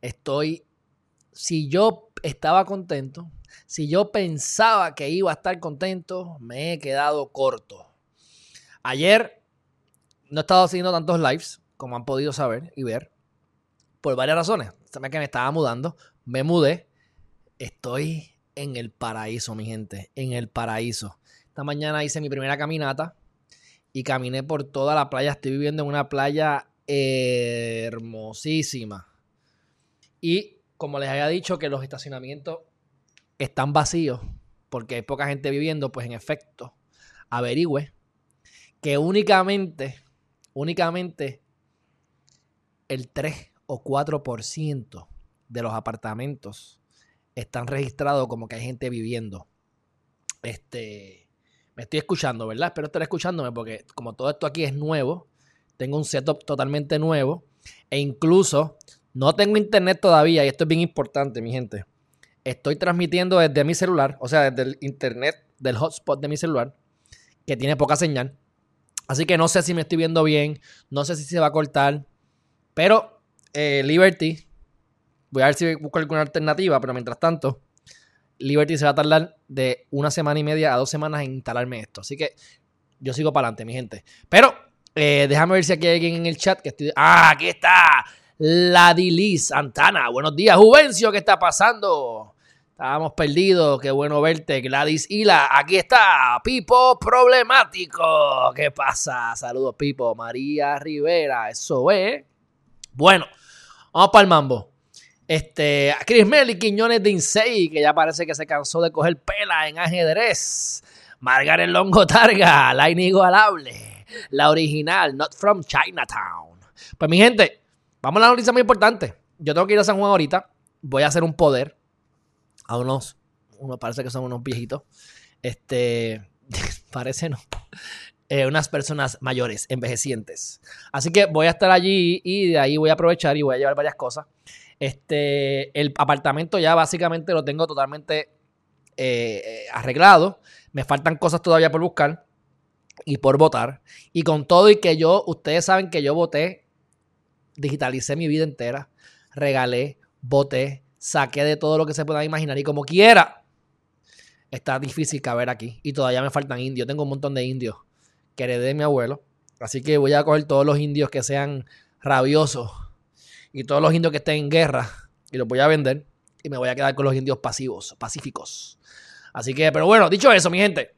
Estoy, si yo estaba contento, si yo pensaba que iba a estar contento, me he quedado corto. Ayer no he estado haciendo tantos lives como han podido saber y ver por varias razones. Saben que me estaba mudando, me mudé, estoy en el paraíso, mi gente, en el paraíso. Esta mañana hice mi primera caminata y caminé por toda la playa. Estoy viviendo en una playa hermosísima. Y como les había dicho que los estacionamientos están vacíos porque hay poca gente viviendo, pues en efecto, averigüe que únicamente, únicamente el 3 o 4% de los apartamentos están registrados como que hay gente viviendo. Este, me estoy escuchando, ¿verdad? Espero estar escuchándome porque como todo esto aquí es nuevo, tengo un setup totalmente nuevo e incluso no tengo internet todavía y esto es bien importante, mi gente. Estoy transmitiendo desde mi celular, o sea, desde el internet del hotspot de mi celular, que tiene poca señal. Así que no sé si me estoy viendo bien, no sé si se va a cortar, pero eh, Liberty, voy a ver si busco alguna alternativa, pero mientras tanto, Liberty se va a tardar de una semana y media a dos semanas en instalarme esto. Así que yo sigo para adelante, mi gente. Pero eh, déjame ver si aquí hay alguien en el chat que estoy. ¡Ah, aquí está! La Dilis Santana. Buenos días, Juvencio, ¿qué está pasando? Estábamos perdidos, qué bueno verte, Gladys Hila. Aquí está, Pipo Problemático. ¿Qué pasa? Saludos, Pipo. María Rivera, eso es. Bueno, vamos para el mambo. Este, Chris Melly Quiñones de Insei, que ya parece que se cansó de coger pela en ajedrez. Margaret Longo Targa, la inigualable, la original, not from Chinatown. Pues mi gente, vamos a la noticia muy importante. Yo tengo que ir a San Juan ahorita. Voy a hacer un poder a unos, uno parece que son unos viejitos. Este, parece no. Eh, unas personas mayores, envejecientes. Así que voy a estar allí y de ahí voy a aprovechar y voy a llevar varias cosas. Este, el apartamento ya básicamente lo tengo totalmente eh, arreglado. Me faltan cosas todavía por buscar y por votar. Y con todo y que yo, ustedes saben que yo voté, digitalicé mi vida entera, regalé, voté, saqué de todo lo que se pueda imaginar y como quiera. Está difícil caber aquí. Y todavía me faltan indios. Tengo un montón de indios que heredé de mi abuelo. Así que voy a coger todos los indios que sean rabiosos y todos los indios que estén en guerra y los voy a vender y me voy a quedar con los indios pasivos, pacíficos. Así que, pero bueno, dicho eso, mi gente,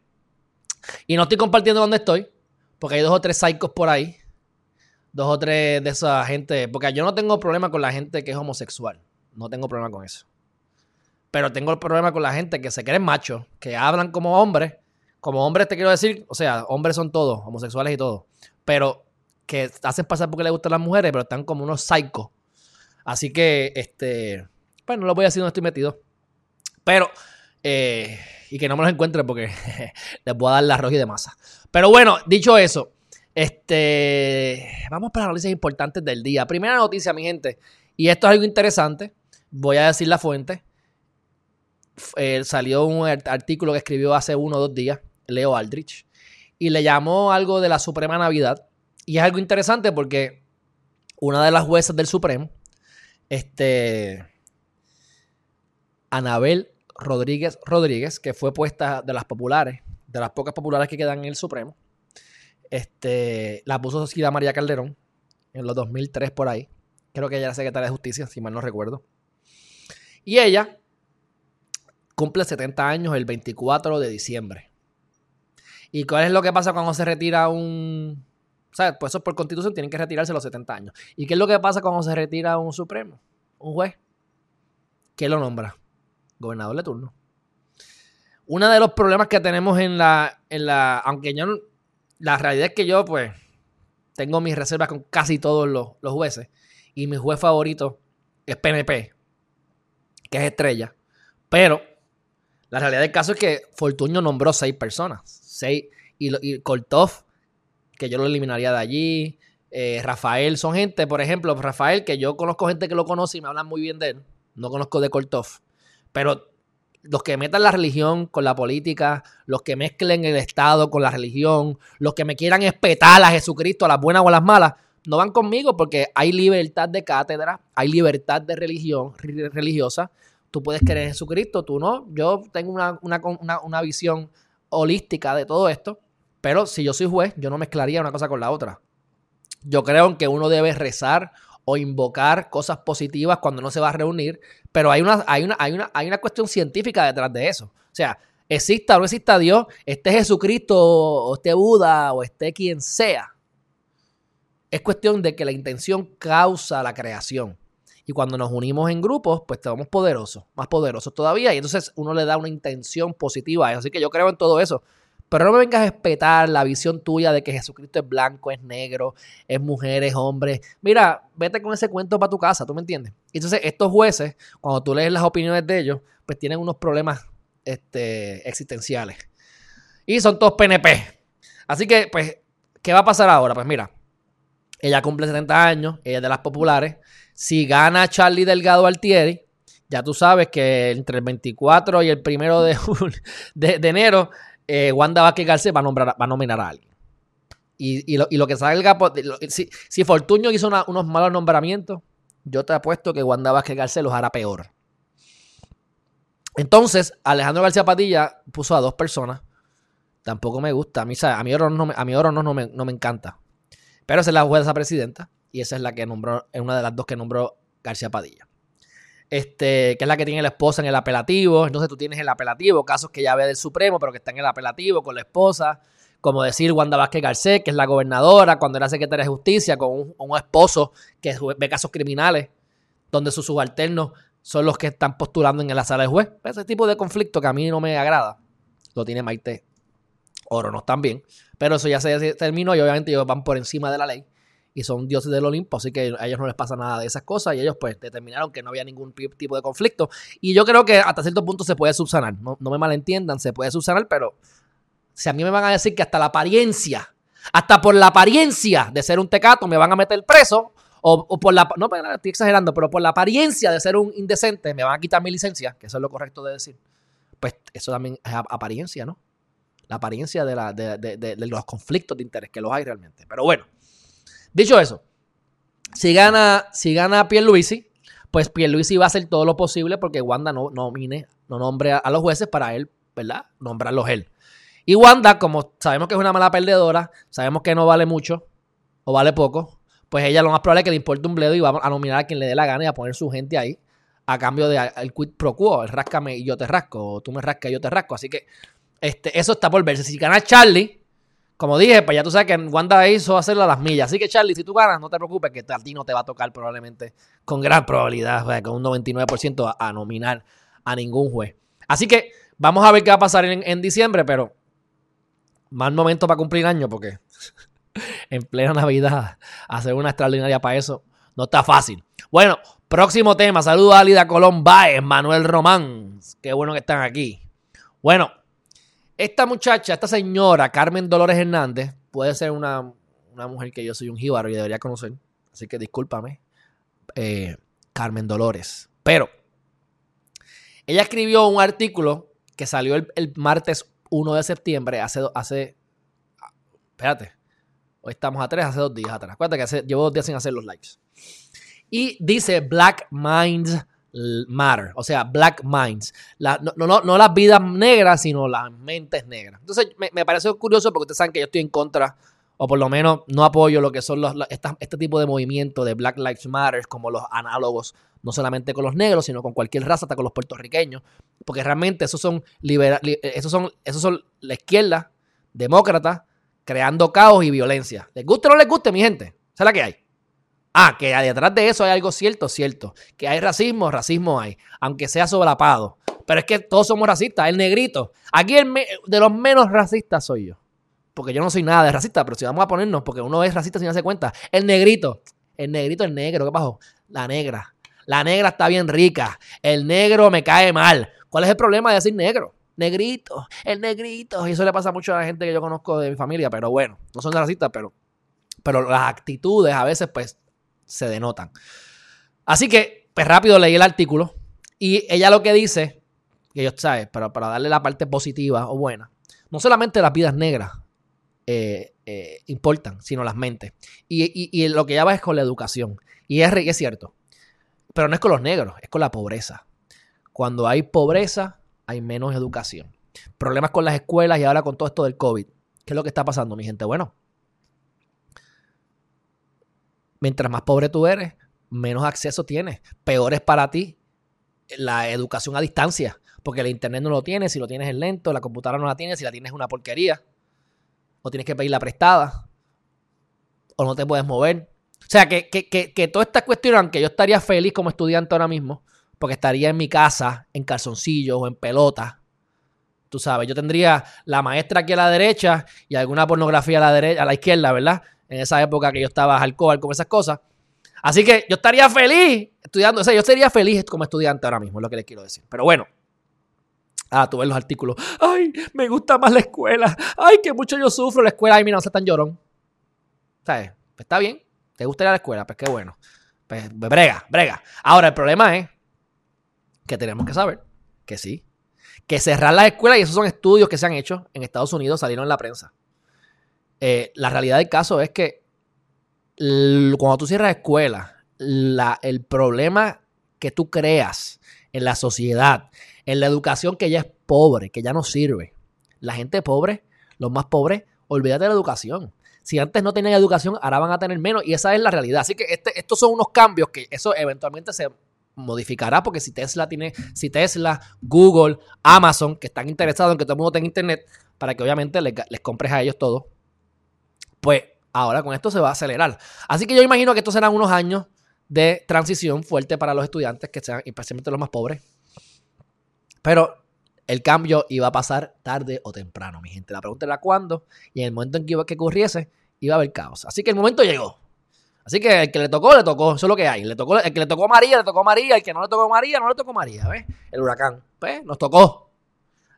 y no estoy compartiendo dónde estoy, porque hay dos o tres psicos por ahí, dos o tres de esa gente, porque yo no tengo problema con la gente que es homosexual, no tengo problema con eso. Pero tengo el problema con la gente que se creen machos, que hablan como hombres. Como hombres te quiero decir, o sea, hombres son todos, homosexuales y todo. Pero que hacen pasar porque les gustan las mujeres, pero están como unos psicos Así que, este, bueno, no lo voy a decir donde estoy metido. Pero, eh, y que no me los encuentre porque les voy a dar la roja de masa. Pero bueno, dicho eso, este, vamos para las noticias importantes del día. Primera noticia, mi gente, y esto es algo interesante. Voy a decir la fuente. Eh, salió un artículo que escribió hace uno o dos días, Leo Aldrich, y le llamó algo de la Suprema Navidad. Y es algo interesante porque una de las juezas del Supremo, este, Anabel Rodríguez Rodríguez, que fue puesta de las populares, de las pocas populares que quedan en el Supremo. Este, la puso Sida María Calderón en los 2003 por ahí. Creo que ella era secretaria de Justicia, si mal no recuerdo. Y ella cumple 70 años el 24 de diciembre. ¿Y cuál es lo que pasa cuando se retira un, sea, pues eso por constitución tienen que retirarse los 70 años. ¿Y qué es lo que pasa cuando se retira un supremo? Un juez. ¿Qué lo nombra? Gobernador de turno. Uno de los problemas que tenemos en la, en la, aunque yo, la realidad es que yo pues tengo mis reservas con casi todos los, jueces y mi juez favorito es PNP, que es estrella. Pero la realidad del caso es que Fortuño nombró seis personas. Seis. Y, y Kortov, que yo lo eliminaría de allí. Eh, Rafael, son gente, por ejemplo, Rafael, que yo conozco gente que lo conoce y me hablan muy bien de él. No conozco de Kortov. Pero los que metan la religión con la política, los que mezclen el Estado con la religión, los que me quieran espetar a Jesucristo, a las buenas o a las malas, no van conmigo porque hay libertad de cátedra, hay libertad de religión religiosa. Tú puedes creer en Jesucristo, tú no. Yo tengo una, una visión holística de todo esto, pero si yo soy juez, yo no mezclaría una cosa con la otra. Yo creo que uno debe rezar o invocar cosas positivas cuando no se va a reunir, pero hay una, hay una, hay una, hay una cuestión científica detrás de eso. O sea, exista o no exista Dios, esté Jesucristo, o esté Buda, o esté quien sea. Es cuestión de que la intención causa la creación. Y cuando nos unimos en grupos, pues estamos poderosos, más poderosos todavía. Y entonces uno le da una intención positiva. Así que yo creo en todo eso. Pero no me vengas a espetar la visión tuya de que Jesucristo es blanco, es negro, es mujer, es hombre. Mira, vete con ese cuento para tu casa, ¿tú me entiendes? Entonces, estos jueces, cuando tú lees las opiniones de ellos, pues tienen unos problemas este, existenciales. Y son todos PNP. Así que, pues, ¿qué va a pasar ahora? Pues mira, ella cumple 70 años, ella es de las populares. Si gana Charlie Delgado Altieri, ya tú sabes que entre el 24 y el 1 de, de enero eh, Wanda Vázquez Garcés va a, nombrar, va a nominar a alguien. Y, lo, que salga, si, si Fortuño hizo unos malos nombramientos, yo te apuesto que Wanda Vázquez Garcés los hará peor. Entonces, Alejandro García Padilla puso a dos personas. Tampoco me gusta. A mí, a mí oro, no, a mí oro no, me, no me encanta. Pero esa es la jueza presidenta. Y esa es la que nombró, es una de las dos que nombró García Padilla este, que es la que tiene la esposa en el apelativo. Entonces tú tienes el apelativo, casos que ya ve del Supremo, pero que está en el apelativo con la esposa. Como decir Wanda Vázquez Garcés, que es la gobernadora, cuando era secretaria de justicia, con un, esposo que ve casos criminales, donde sus subalternos son los que están postulando en la sala de juez. Ese tipo de conflicto que a mí no me agrada, lo tiene Maite Oro, no están bien. Pero eso ya se terminó y obviamente ellos van por encima de la ley y son dioses del Olimpo, así que a ellos no les pasa nada de esas cosas y ellos pues determinaron que no había ningún tipo de conflicto. Y yo creo que hasta cierto punto se puede subsanar, no, me malentiendan, se puede subsanar, pero si a mí me van a decir que hasta la apariencia, hasta por la apariencia de ser un tecato me van a meter preso, o, por la, no estoy exagerando, pero por la apariencia de ser un indecente me van a quitar mi licencia, que eso es lo correcto de decir, pues eso también es apariencia, ¿no? La apariencia de, la, de, de los conflictos de interés, que los hay realmente. Pero bueno. Dicho eso, si gana, si gana Pierluisi, pues Pierluisi va a hacer todo lo posible porque Wanda no nomine, no nombre a, los jueces para él, ¿verdad? Nombrarlos él. Y Wanda, como sabemos que es una mala perdedora, sabemos que no vale mucho o vale poco, pues ella lo más probable es que le importe un bledo y va a nominar a quien le dé la gana y a poner su gente ahí a cambio de el quid pro quo, el rascame y yo te rasco, o tú me rascas y yo te rasco. Así que este, eso está por verse. Si gana Charlie, como dije, pues ya tú sabes que Wanda hizo hacerlo a las millas. Así que, Charlie, si tú ganas, no te preocupes, que a ti no te va a tocar probablemente con gran probabilidad, o sea, con un 99% a, nominar a ningún juez. Así que vamos a ver qué va a pasar en, diciembre, pero más momento para cumplir año, porque en plena Navidad hacer una extraordinaria para eso no está fácil. Bueno, próximo tema. Saludos a Alida Colón Baez, Manuel Román. Qué bueno que están aquí. Bueno, esta muchacha, esta señora, Carmen Dolores Hernández, puede ser una, mujer que yo soy un jíbaro y debería conocer. Así que discúlpame, eh, Carmen Dolores. Pero ella escribió un artículo que salió el, martes 1 de septiembre, hace, hace, espérate, hoy estamos a tres, hace dos días atrás. Acuérdate que hace, llevo dos días sin hacer los likes. Y dice Black Minds matter, o sea, black minds. no, las vidas negras, sino las mentes negras. Entonces, me, me, parece curioso porque ustedes saben que yo estoy en contra, o por lo menos no apoyo lo que son los, este tipo de movimiento de Black Lives Matter, como los análogos, no solamente con los negros, sino con cualquier raza, hasta con los puertorriqueños, porque realmente esos son, esos son, esos son la izquierda, demócrata, creando caos y violencia. ¿Les guste o no les guste, mi gente? Esa es la que hay. Ah, que detrás de eso hay algo cierto, cierto. Que hay racismo, racismo hay. Aunque sea sobrapado. Pero es que todos somos racistas. El negrito. Aquí el de los menos racistas soy yo. Porque yo no soy nada de racista, pero si vamos a ponernos, porque uno es racista sin darse cuenta. El negrito. El negrito, el negro. ¿Qué pasó? La negra. La negra está bien rica. El negro me cae mal. ¿Cuál es el problema de decir negro? Negrito, el negrito. Y eso le pasa mucho a la gente que yo conozco de mi familia, pero bueno, no son racistas, pero, pero las actitudes a veces pues se denotan. Así que, pues rápido leí el artículo y ella lo que dice, que yo sabes, pero para darle la parte positiva o buena, no solamente las vidas negras eh, eh, importan, sino las mentes. Y, lo que ya va es con la educación. Y es, es cierto, pero no es con los negros, es con la pobreza. Cuando hay pobreza, hay menos educación. Problemas con las escuelas y ahora con todo esto del COVID. ¿Qué es lo que está pasando, mi gente? Bueno, mientras más pobre tú eres, menos acceso tienes. Peor es para ti la educación a distancia, porque el internet no lo tienes, si lo tienes es lento, la computadora no la tienes, si la tienes es una porquería, o tienes que pedirla prestada, o no te puedes mover. O sea, que, que, que, que toda esta cuestión, aunque yo estaría feliz como estudiante ahora mismo, porque estaría en mi casa en calzoncillos o en pelota. Tú sabes, yo tendría la maestra aquí a la derecha y alguna pornografía a la, derecha, a la izquierda, ¿verdad? En esa época que yo estaba alcohol con esas cosas. Así que yo estaría feliz estudiando, o sea, yo sería feliz como estudiante ahora mismo, es lo que les quiero decir. Pero bueno, Ah, tú ves los artículos. Ay, me gusta más la escuela. Ay, que mucho yo sufro la escuela. Ay, mira, no sé tan llorón. ¿Sabes? Pues está bien. ¿Te gusta la escuela? Pues qué bueno. Pues brega, brega. Ahora, el problema es que tenemos que saber que sí, que cerrar las escuelas, y esos son estudios que se han hecho en Estados Unidos, salieron en la prensa. Eh, la realidad del caso es que cuando tú cierras escuelas, el problema que tú creas en la sociedad, en la educación que ya es pobre, que ya no sirve. La gente pobre, los más pobres, olvídate de la educación. Si antes no tenían educación, ahora van a tener menos y esa es la realidad. Así que este, estos son unos cambios que eso eventualmente se modificará porque si Tesla tiene, si Tesla, Google, Amazon, que están interesados en que todo el mundo tenga internet, para que obviamente les, compres a ellos todo, pues ahora con esto se va a acelerar. Así que yo imagino que estos serán unos años de transición fuerte para los estudiantes, que sean especialmente los más pobres. Pero el cambio iba a pasar tarde o temprano, mi gente. La pregunta era cuándo, y en el momento en que, iba, que ocurriese, iba a haber caos. Así que el momento llegó. Así que el que le tocó, le tocó. Eso es lo que hay. Le tocó, el que le tocó a María, le tocó a María. El que no le tocó a María, no le tocó a María. ¿Ves? El huracán. Pues nos tocó.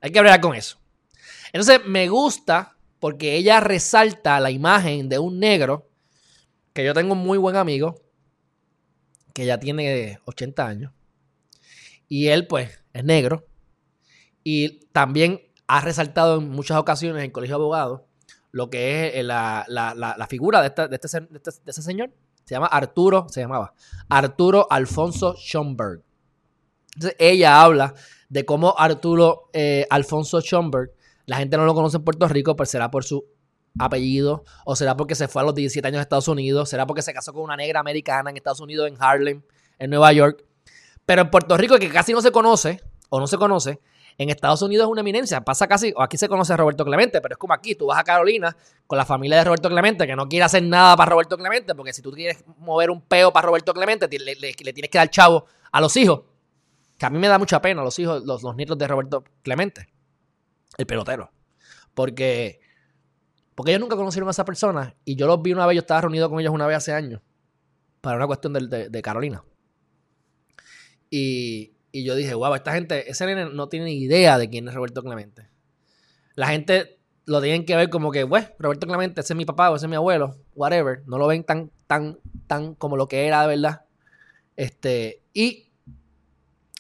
Hay que hablar con eso. Entonces me gusta porque ella resalta la imagen de un negro que yo tengo un muy buen amigo que ya tiene 80 años. Y él, pues, es negro. Y también ha resaltado en muchas ocasiones en el Colegio de Abogados lo que es eh, la, figura este, de, este, de, ese señor. Se llama Arturo, se llamaba Arturo Alfonso Schomburg. Entonces ella habla de cómo Arturo eh, Alfonso Schomburg, la gente no lo conoce en Puerto Rico, pero será por su apellido, o será porque se fue a los 17 años a Estados Unidos, será porque se casó con una negra americana en Estados Unidos, en Harlem, en Nueva York. Pero en Puerto Rico, que casi no se conoce, o no se conoce, en Estados Unidos es una eminencia. Pasa casi, o aquí se conoce a Roberto Clemente, pero es como aquí, tú vas a Carolina con la familia de Roberto Clemente, que no quiere hacer nada para Roberto Clemente, porque si tú quieres mover un peo para Roberto Clemente, le, tienes que dar chavo a los hijos. Que a mí me da mucha pena los hijos, los, los nietos de Roberto Clemente, el pelotero. Porque, porque ellos nunca conocieron a esa persona y yo los vi una vez, yo estaba reunido con ellos una vez hace años, para una cuestión de Carolina. Y, y yo dije, wow, esta gente, ese no tiene ni idea de quién es Roberto Clemente. La gente lo tienen que ver como que, bueno, Roberto Clemente, ese es mi papá o ese es mi abuelo, whatever. No lo ven tan, tan, tan como lo que era de verdad. Este, y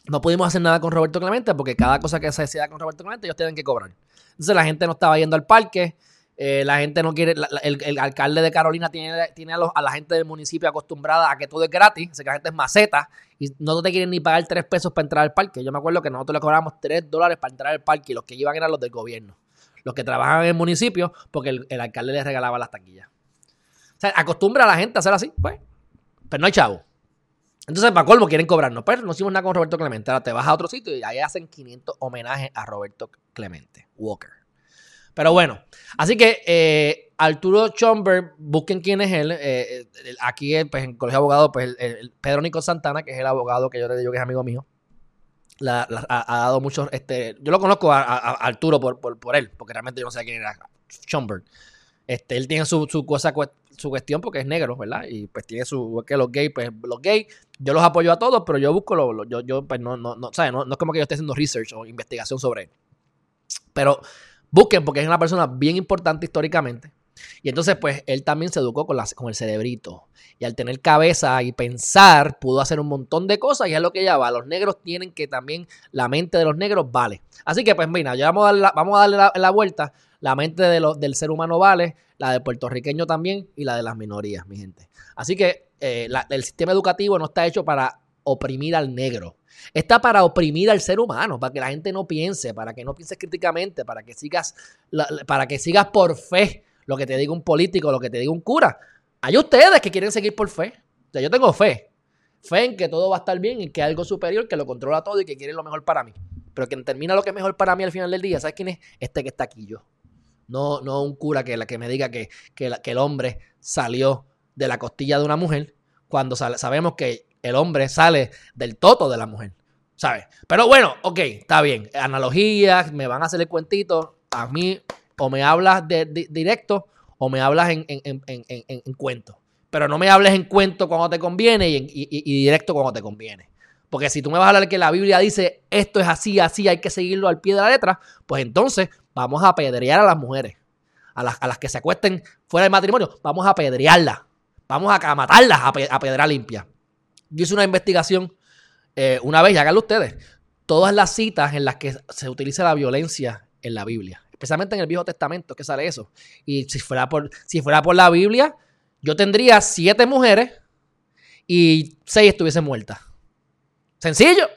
no pudimos hacer nada con Roberto Clemente porque cada cosa que se decida con Roberto Clemente ellos tienen que cobrar. Entonces la gente no estaba yendo al parque, eh, la gente no quiere, el, alcalde de Carolina tiene, tiene a, la gente del municipio acostumbrada a que todo es gratis, así que la gente es maceta y no te quieren ni pagar tres pesos para entrar al parque. Yo me acuerdo que nosotros le cobrábamos tres dólares para entrar al parque y los que iban eran los del gobierno, los que trabajaban en el municipio porque el, alcalde les regalaba las taquillas. O sea, acostumbra a la gente a hacer así, pues, pero no hay chavo. Entonces, para colmo, quieren cobrarnos. Pero no hicimos nada con Roberto Clemente. Ahora te vas a otro sitio y ahí hacen 500 homenajes a Roberto Clemente Walker. Pero bueno, así que eh, Arturo Chomber, busquen quién es él. Eh, aquí pues, en el Colegio de Abogados, pues el, Pedro Nico Santana, que es el abogado que yo le digo que es amigo mío, ha, dado muchos. Este, yo lo conozco a, Arturo por, por, él, porque realmente yo no sé quién era Chomber. Este, él tiene su, su cosa, su cuestión porque es negro, ¿verdad? Y pues tiene su, que los gays, pues los gays, yo los apoyo a todos, pero yo busco, lo, yo, yo, pues no, no, no, ¿sabes? No, no es como que yo esté haciendo research o investigación sobre él. Pero busquen porque es una persona bien importante históricamente. Y entonces, pues, él también se educó con, con el cerebrito. Y al tener cabeza y pensar, pudo hacer un montón de cosas y es lo que ella va. Los negros tienen que también, la mente de los negros vale. Así que, pues, mira, ya vamos a darle la, vamos a darle la, vuelta. La mente de del ser humano vale, la del puertorriqueño también y la de las minorías, mi gente. Así que eh, el sistema educativo no está hecho para oprimir al negro. Está para oprimir al ser humano, para que la gente no piense, para que no pienses críticamente, para que sigas, para que sigas por fe lo que te diga un político, lo que te diga un cura. Hay ustedes que quieren seguir por fe. O sea, yo tengo fe. Fe en que todo va a estar bien y que hay algo superior que lo controla todo y que quiere lo mejor para mí. Pero quien termina lo que es mejor para mí al final del día, ¿sabes quién es? Este que está aquí yo. No, no un cura que, la que me diga que, que, el hombre salió de la costilla de una mujer cuando sabemos que el hombre sale del toto de la mujer. ¿Sabes? Pero bueno, ok, está bien. Analogías, me van a hacer el cuentito. A mí o me hablas de, directo o me hablas en, en, cuento. Pero no me hables en cuento cuando te conviene y, directo cuando te conviene. Porque si tú me vas a hablar que la Biblia dice esto es así, así, hay que seguirlo al pie de la letra, pues entonces vamos a apedrear a las mujeres. A las, a las que se acuesten fuera del matrimonio, vamos a apedrearlas. Vamos a matarlas a, pedra limpia. Yo hice una investigación eh, una vez, y háganlo ustedes. Todas las citas en las que se utiliza la violencia en la Biblia especialmente en el Viejo Testamento, que sale eso. Y si fuera por, si fuera por la Biblia, yo tendría siete mujeres y seis estuviesen muertas. Sencillo.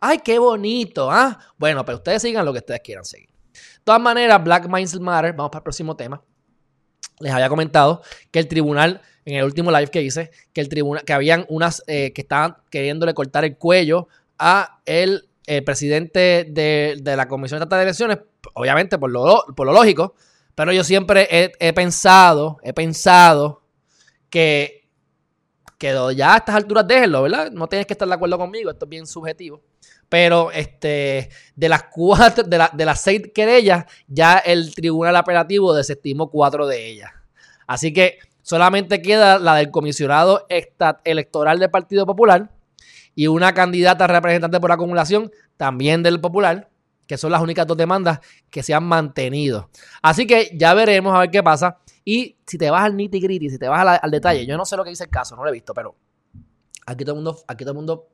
Ay, qué bonito, ¿ah? Bueno, pero ustedes sigan lo que ustedes quieran seguir. De todas maneras, Black Minds Matter, vamos para el próximo tema. Les había comentado que el tribunal, en el último live que hice, que el tribunal, que habían unas eh, que estaban queriéndole cortar el cuello a el, presidente de, de, la Comisión Estatal de Elecciones obviamente por lo, por lo lógico, pero yo siempre he, pensado, he pensado que, que ya a estas alturas déjenlo, ¿verdad? No tienes que estar de acuerdo conmigo, esto es bien subjetivo. Pero este, de las cuatro, de, de las seis querellas, ya el tribunal apelativo desestimó cuatro de ellas. Así que solamente queda la del comisionado electoral del Partido Popular y una candidata representante por acumulación también del Popular que son las únicas dos demandas que se han mantenido. Así que ya veremos a ver qué pasa. Y si te vas al nitty gritty, si te vas al, detalle, yo no sé lo que dice el caso, no lo he visto, pero aquí todo el mundo, aquí todo el mundo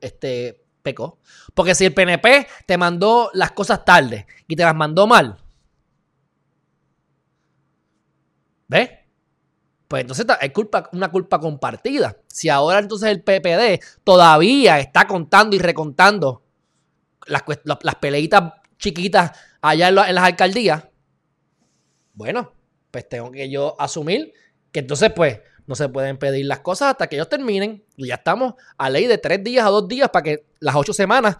este, pecó. Porque si el PNP te mandó las cosas tarde y te las mandó mal, ¿ves? Pues entonces hay culpa, una culpa compartida. Si ahora entonces el PPD todavía está contando y recontando las, las peleitas chiquitas allá en, las alcaldías, bueno, pues tengo que yo asumir que entonces pues no se pueden pedir las cosas hasta que ellos terminen y ya estamos a ley de tres días a dos días para que las ocho semanas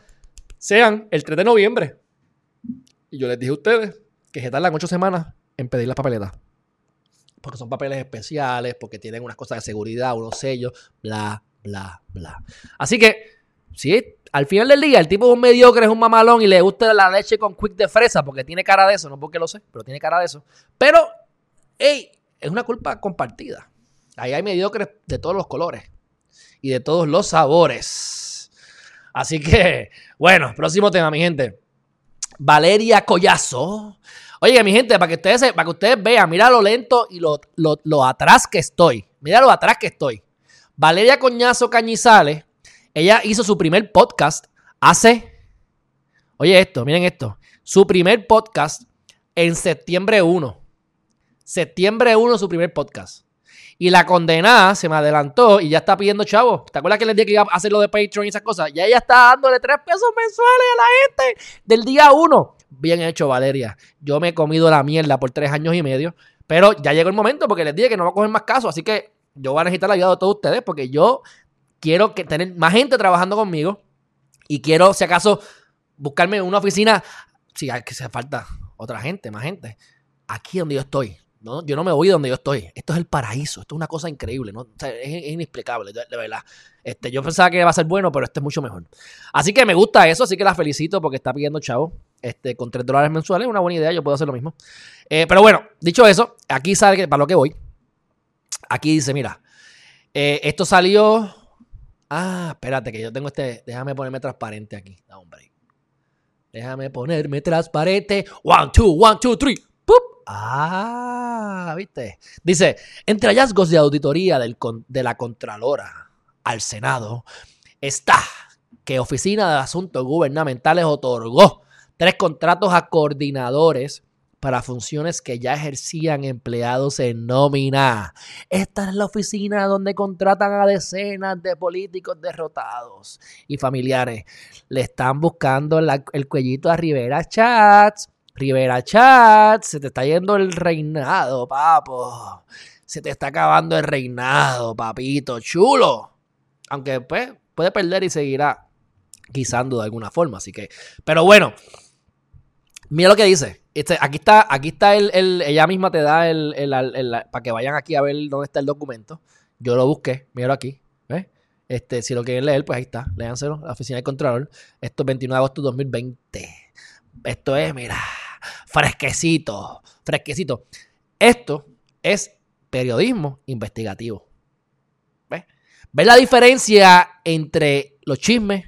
sean el 3 de noviembre. Y yo les dije a ustedes que se tardan ocho semanas en pedir las papeletas. Porque son papeles especiales, porque tienen unas cosas de seguridad, unos sellos, bla, bla, bla. Así que, sí, al final del día, el tipo es un mediocre, es un mamalón y le gusta la leche con quick de fresa porque tiene cara de eso, no porque lo sé, pero tiene cara de eso. Pero, hey, es una culpa compartida. Ahí hay mediocres de todos los colores y de todos los sabores. Así que, bueno, próximo tema, mi gente. Valeria Collazo. Oye, mi gente, para que ustedes, para que ustedes vean, mira lo lento y lo, lo atrás que estoy. Mira lo atrás que estoy. Valeria Coñazo Cañizales ella hizo su primer podcast hace, oye esto, miren esto, su primer podcast en septiembre 1. Septiembre 1 su primer podcast. Y la condenada se me adelantó y ya está pidiendo chavo. ¿Te acuerdas que les dije que iba a hacer lo de Patreon y esas cosas? Ya ella está dándole tres pesos mensuales a la gente del día 1. Bien hecho, Valeria. Yo me he comido la mierda por tres años y medio. Pero ya llegó el momento porque les dije que no va a coger más caso. Así que yo voy a necesitar la ayuda de todos ustedes porque yo quiero que tener más gente trabajando conmigo y quiero, si acaso, buscarme una oficina, si hay que hace falta otra gente, más gente, aquí donde yo estoy. ¿No? Yo no me voy donde yo estoy. Esto es el paraíso. Esto es una cosa increíble. ¿no? es, inexplicable, de, verdad. Este, yo pensaba que iba a ser bueno, pero este es mucho mejor. Así que me gusta eso, así que la felicito porque está pidiendo chavo. Este, con 3 dólares mensuales, una buena idea, yo puedo hacer lo mismo. Eh, pero bueno, dicho eso, aquí sale para lo que voy. Aquí dice, mira, eh, esto salió... Ah, espérate, que yo tengo este... Déjame ponerme transparente aquí. Hombre. Déjame ponerme transparente. One, two, one, two, three. Ah, viste. Dice, entre hallazgos de auditoría de la Contralora al Senado está que Oficina de Asuntos Gubernamentales otorgó tres contratos a coordinadores para funciones que ya ejercían empleados en nómina. Esta es la oficina donde contratan a decenas de políticos derrotados y familiares. Le están buscando el cuellito a Rivera Chats. Rivera Chats, se te está yendo el reinado, papo. Se te está acabando el reinado, papito, chulo. Aunque pues puede perder y seguirá guisando de alguna forma, así que, pero bueno, mira lo que dice. Este, aquí está, aquí está el, ella misma te da el, para que vayan aquí a ver dónde está el documento. Yo lo busqué, míralo aquí. Este, si lo quieren leer, pues ahí está. Léanselo, la oficina de control. Esto es 29 de agosto de 2020. Esto es, mira, fresquecito, fresquecito. Esto es periodismo investigativo. ¿Ves? ¿Ves la diferencia entre los chismes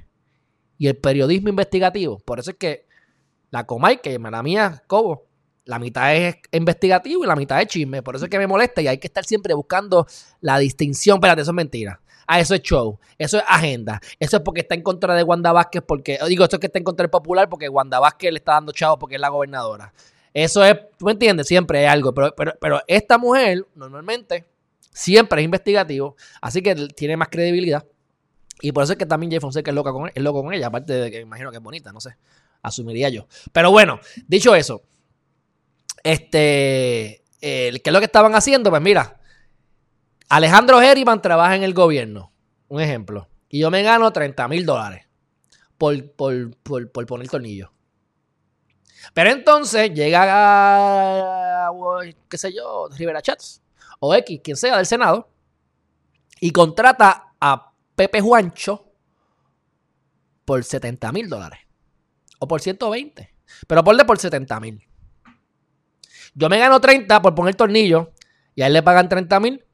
y el periodismo investigativo? Por eso es que la Comay, que la mía, Cobo, la mitad es investigativo y la mitad es chisme. Por eso es que me molesta y hay que estar siempre buscando la distinción. Espérate, eso es mentira. Ah, eso es show. Eso es agenda. Eso es porque está en contra de Wanda Vázquez. Porque, digo, esto es que está en contra del popular porque Wanda Vázquez le está dando chavo porque es la gobernadora. Eso es, tú me entiendes, siempre hay algo. Pero, pero, pero esta mujer, normalmente, siempre es investigativo. Así que tiene más credibilidad. Y por eso es que también Jay Fonseca es, loca con, es loco con ella. Aparte de que imagino que es bonita, no sé asumiría yo. Pero bueno, dicho eso, este, ¿qué es lo que estaban haciendo? Pues mira, Alejandro Herriman trabaja en el gobierno, un ejemplo, y yo me gano 30 mil dólares por, por, por, poner tornillo. Pero entonces llega, qué sé yo, Rivera Chats o X, quien sea del Senado, y contrata a Pepe Juancho por 70 mil dólares por 120. Pero ponle por 70 mil. Yo me gano 30 por poner tornillos y a él le pagan 30 mil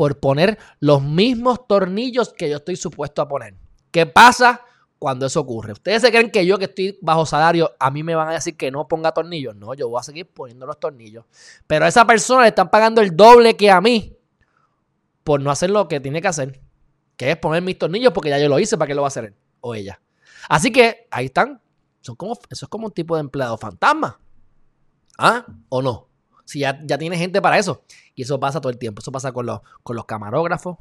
por poner los mismos tornillos que yo estoy supuesto a poner. ¿Qué pasa cuando eso ocurre? ¿Ustedes se creen que yo que estoy bajo salario, a mí me van a decir que no ponga tornillos? No, yo voy a seguir poniendo los tornillos. Pero a esa persona le están pagando el doble que a mí por no hacer lo que tiene que hacer, que es poner mis tornillos porque ya yo lo hice, ¿para qué lo va a hacer él o ella? Así que ahí están como, eso es como un tipo de empleado fantasma. ¿Ah? ¿O no? Si ya, ya tiene gente para eso. Y eso pasa todo el tiempo. Eso pasa con los, con los camarógrafos.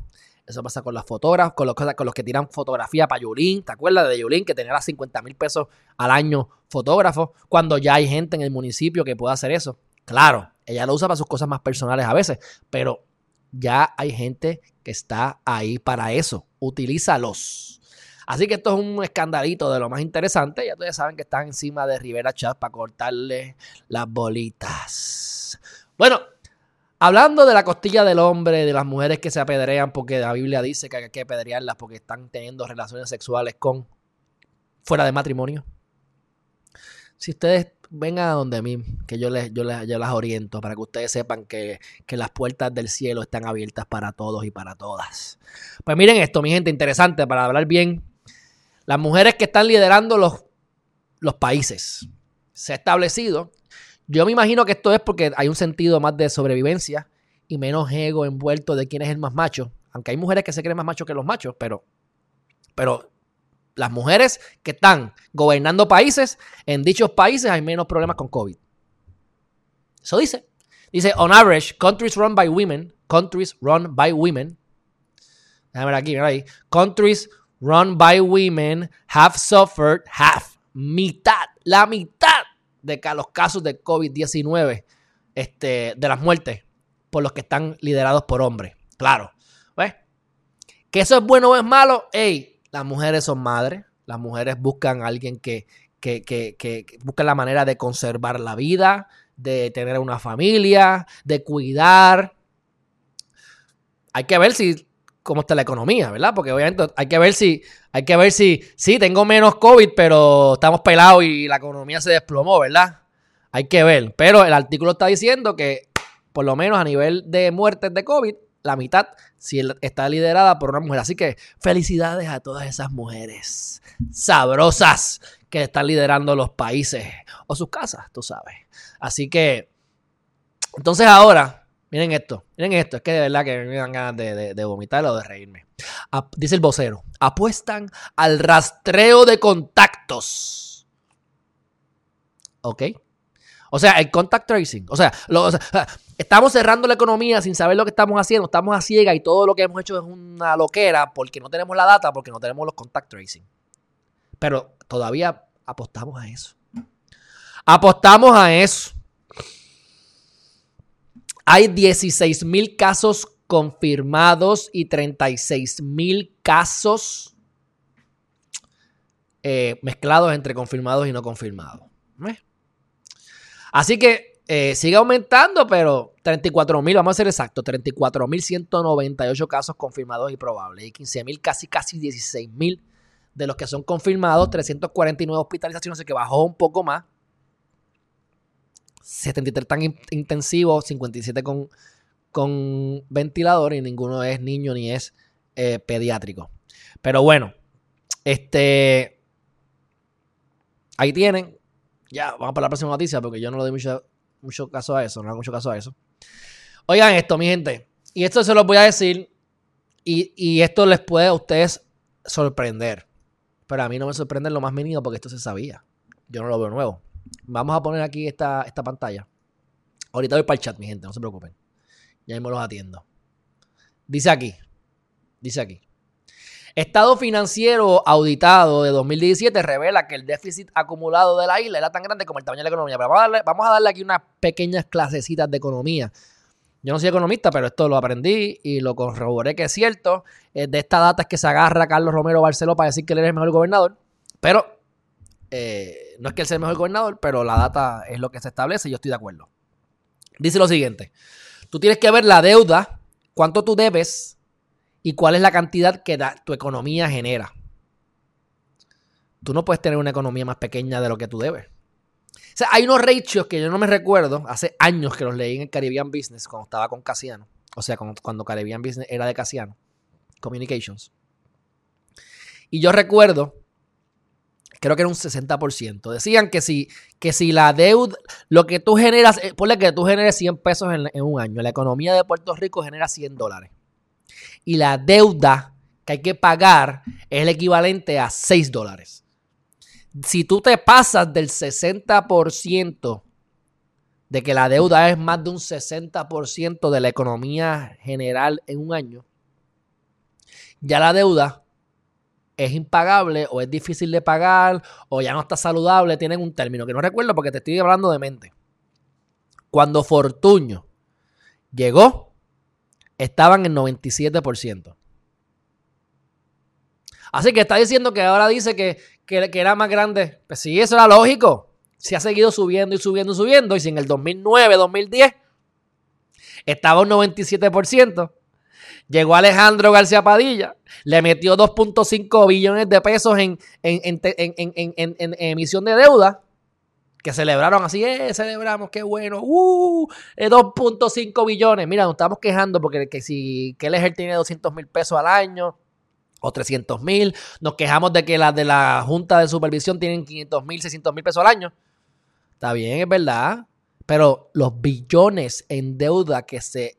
Eso pasa con los fotógrafos, con los, con los que tiran fotografía para Yulín. ¿Te acuerdas de Yulín que tenía 50 mil pesos al año fotógrafo? Cuando ya hay gente en el municipio que puede hacer eso. Claro, ella lo usa para sus cosas más personales a veces, pero ya hay gente que está ahí para eso. Utilízalos. Así que esto es un escandalito de lo más interesante. Ya ustedes saben que están encima de Rivera Chat para cortarle las bolitas. Bueno, hablando de la costilla del hombre, de las mujeres que se apedrean porque la Biblia dice que hay que apedrearlas porque están teniendo relaciones sexuales con fuera de matrimonio. Si ustedes vengan a donde mí, que yo les, yo les, las oriento para que ustedes sepan que, que, las puertas del cielo están abiertas para todos y para todas. Pues miren esto, mi gente, interesante para hablar bien las mujeres que están liderando los, los países. Se ha establecido. Yo me imagino que esto es porque hay un sentido más de sobrevivencia y menos ego envuelto de quién es el más macho. Aunque hay mujeres que se creen más machos que los machos, pero, pero las mujeres que están gobernando países, en dichos países hay menos problemas con COVID. Eso dice. Dice, on average, countries run by women, countries run by women. Déjame ver aquí, mira ahí. Countries run by women have suffered half, mitad, la mitad de los casos de COVID-19, este, de las muertes por los que están liderados por hombres. Claro. ¿Ves? Que eso es bueno o es malo. Ey, las mujeres son madres. Las mujeres buscan a alguien que, que, que, que la manera de conservar la vida, de tener una familia, de cuidar. Hay que ver si cómo está la economía, ¿verdad? Porque obviamente hay que ver si, hay que ver si, sí, tengo menos COVID, pero estamos pelados y la economía se desplomó, ¿verdad? Hay que ver. Pero el artículo está diciendo que, por lo menos a nivel de muertes de COVID, la mitad si está liderada por una mujer. Así que felicidades a todas esas mujeres sabrosas que están liderando los países o sus casas, tú sabes. Así que, entonces ahora, miren esto, miren esto, es que de verdad que me dan ganas de, vomitar o de reírme. dice el vocero, apuestan al rastreo de contactos. ¿Ok? O sea, el contact tracing. O sea, estamos cerrando la economía sin saber lo que estamos haciendo. Estamos a ciega y todo lo que hemos hecho es una loquera porque no tenemos la data, porque no tenemos los contact tracing. Pero todavía apostamos a eso. Apostamos a eso. Hay 16 mil casos confirmados y 36 mil casos eh, mezclados entre confirmados y no confirmados. Así que eh, sigue aumentando, pero 34 mil, vamos a ser exactos, 34 mil 198 casos confirmados y probables. Y 15 mil, casi, casi 16 mil de los que son confirmados, 349 hospitalizaciones, que bajó un poco más. 73 tan intensivos, 57 con, con ventilador y ninguno es niño ni es eh, pediátrico. Pero bueno, este. Ahí tienen. Ya, vamos para la próxima noticia porque yo no le doy mucho, mucho caso a eso, no hago mucho caso a eso. Oigan esto, mi gente. Y esto se los voy a decir. Y, y esto les puede a ustedes sorprender. Pero a mí no me sorprende lo más mínimo porque esto se sabía. Yo no lo veo nuevo. Vamos a poner aquí esta, esta pantalla. Ahorita voy para el chat, mi gente, no se preocupen. Ya mismo los atiendo. Dice aquí. Dice aquí. Estado financiero auditado de 2017 revela que el déficit acumulado de la isla era tan grande como el tamaño de la economía. Pero vamos a darle, vamos a darle aquí unas pequeñas clasecitas de economía yo no soy economista, pero esto lo aprendí y lo corroboré que es cierto. De esta data que se agarra Carlos Romero Barceló para decir que él es el mejor gobernador. Pero eh, no es que él sea el mejor gobernador, pero la data es lo que se establece y yo estoy de acuerdo. Dice lo siguiente. Tú tienes que ver la deuda, cuánto tú debes y cuál es la cantidad que tu economía genera. Tú no puedes tener una economía más pequeña de lo que tú debes sea, hay unos ratios que yo no me recuerdo, hace años que los leí en el Caribbean Business cuando estaba con Casiano. O sea, cuando, Caribbean Business era de Casiano. Communications. Y yo recuerdo, creo que era un 60%. Decían que si, que si la deuda, lo que tú generas, eh, ponle que tú generes 100 pesos en, en un año, la economía de Puerto Rico genera 100 dólares. Y la deuda que hay que pagar es el equivalente a 6 dólares si tú te pasas del 60% de que la deuda es más de un 60% de la economía general en un año, ya la deuda es impagable o es difícil de pagar o ya no está saludable, tienen un término que no recuerdo porque te estoy hablando de mente. Cuando Fortuño llegó, estaban en 97%. Así que está diciendo que ahora dice que, que, era más grande. Pues sí, eso era lógico. Se ha seguido subiendo y subiendo y subiendo. Y si en el 2009, 2010 estaba un 97%, llegó Alejandro García Padilla, le metió 2.5 billones de pesos en, emisión de deuda. Que celebraron así, eh, celebramos, qué bueno, uh, 2.5 billones. Mira, nos estamos quejando porque que si el tiene 200 mil pesos al año, o 300 mil. Nos quejamos de que las de la Junta de Supervisión tienen 500 mil, 600 mil pesos al año. Está bien, es verdad. Pero los billones en deuda que se,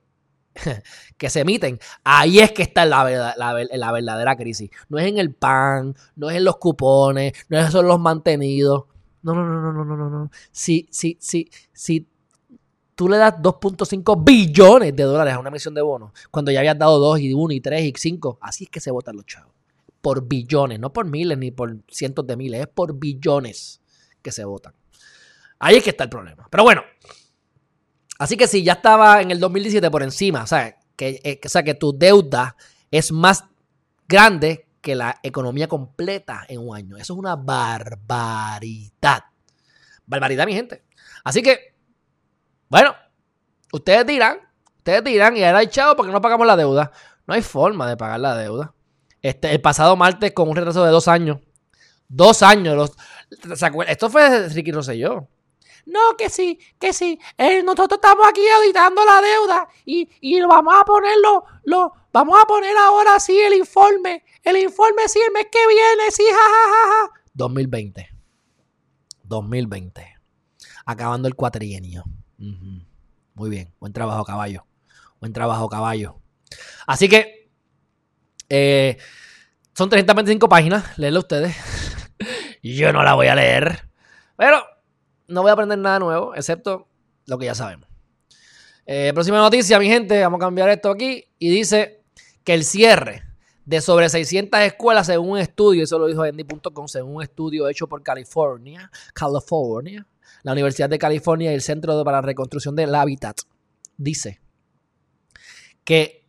que se emiten, ahí es que está la, la, verdadera crisis. No es en el pan, no es en los cupones, no es en los mantenidos. No, no, no, no, no, no, no. Si, si, si, si tú le das 2.5 billones de dólares a una emisión de bonos, cuando ya habías dado 2 y 1 y 3 y 5, así es que se votan los chavos. Por billones, no por miles ni por cientos de miles, es por billones que se votan. Ahí es que está el problema. Pero bueno, así que si ya estaba en el 2017 por encima, o sea, que, eh, o sea, que tu deuda es más grande que la economía completa en un año. Eso es una barbaridad. Barbaridad, mi gente. Así que bueno, ustedes dirán, ustedes dirán, y ahora chavo porque no pagamos la deuda. No hay forma de pagar la deuda. Este, el pasado martes, con un retraso de dos años, dos años, los, esto fue Ricky Rosselló. No, que sí, que sí, eh, nosotros estamos aquí auditando la deuda y, y vamos a ponerlo, lo, vamos a poner ahora sí el informe, el informe sí el mes que viene, sí, jajajaja. 2020. 2020. Acabando el cuatrienio. Muy bien, buen trabajo caballo. Buen trabajo caballo. Así que eh, son 325 páginas, léelo ustedes. Yo no la voy a leer. Pero no voy a aprender nada nuevo, excepto lo que ya sabemos. Eh, próxima noticia, mi gente. Vamos a cambiar esto aquí. Y dice que el cierre de sobre 600 escuelas, según un estudio, eso lo dijo Andy.com, según un estudio hecho por California, California, la Universidad de California y el Centro para la Reconstrucción del Hábitat, dice que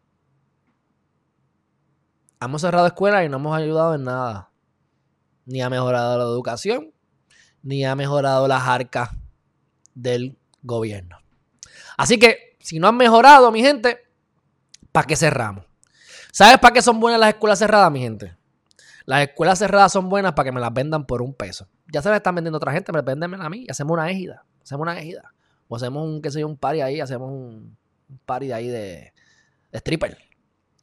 hemos cerrado escuelas y no hemos ayudado en nada. Ni ha mejorado la educación, ni ha mejorado las arcas del gobierno. Así que, si no han mejorado, mi gente, ¿para qué cerramos? ¿Sabes para qué son buenas las escuelas cerradas, mi gente? Las escuelas cerradas son buenas para que me las vendan por un peso. Ya se las están vendiendo otra gente, las venden a mí y hacemos una égida. Hacemos una égida. O hacemos un, qué sé yo, un party ahí, hacemos un, un party de ahí de, stripper.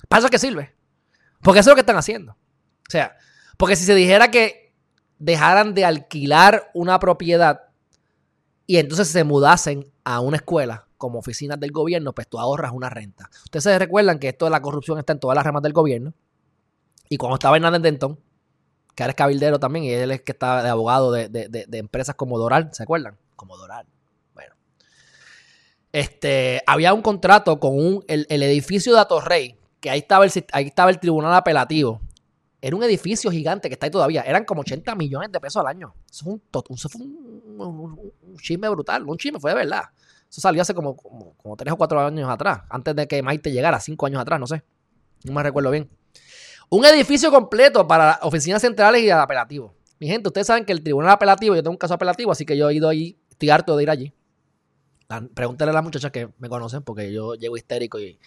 ¿Para eso que sirve? Porque eso es lo que están haciendo. O sea, porque si se dijera que dejaran de alquilar una propiedad y entonces se mudasen a una escuela como oficinas del gobierno, pues tú ahorras una renta. Ustedes se recuerdan que esto de la corrupción está en todas las ramas del gobierno. Y cuando estaba Hernández Denton, que ahora es cabildero también, y él es que está de abogado de, empresas como Doral, ¿se acuerdan? Como Doral. Bueno. Este, había un contrato con un, el, edificio de Atorrey, que ahí estaba, el, ahí estaba el tribunal apelativo. Era un edificio gigante que está ahí todavía. Eran como 80 millones de pesos al año. Eso fue un, chisme brutal. Un chisme, fue de verdad. Eso salió hace como, como, tres o cuatro años atrás, antes de que Maite llegara, cinco años atrás, no sé. No me recuerdo bien. Un edificio completo para oficinas centrales y apelativos. Mi gente, ustedes saben que el tribunal apelativo, yo tengo un caso apelativo, así que yo he ido ahí, estoy harto de ir allí. Pregúntale a las muchachas que me conocen, porque yo llego histérico y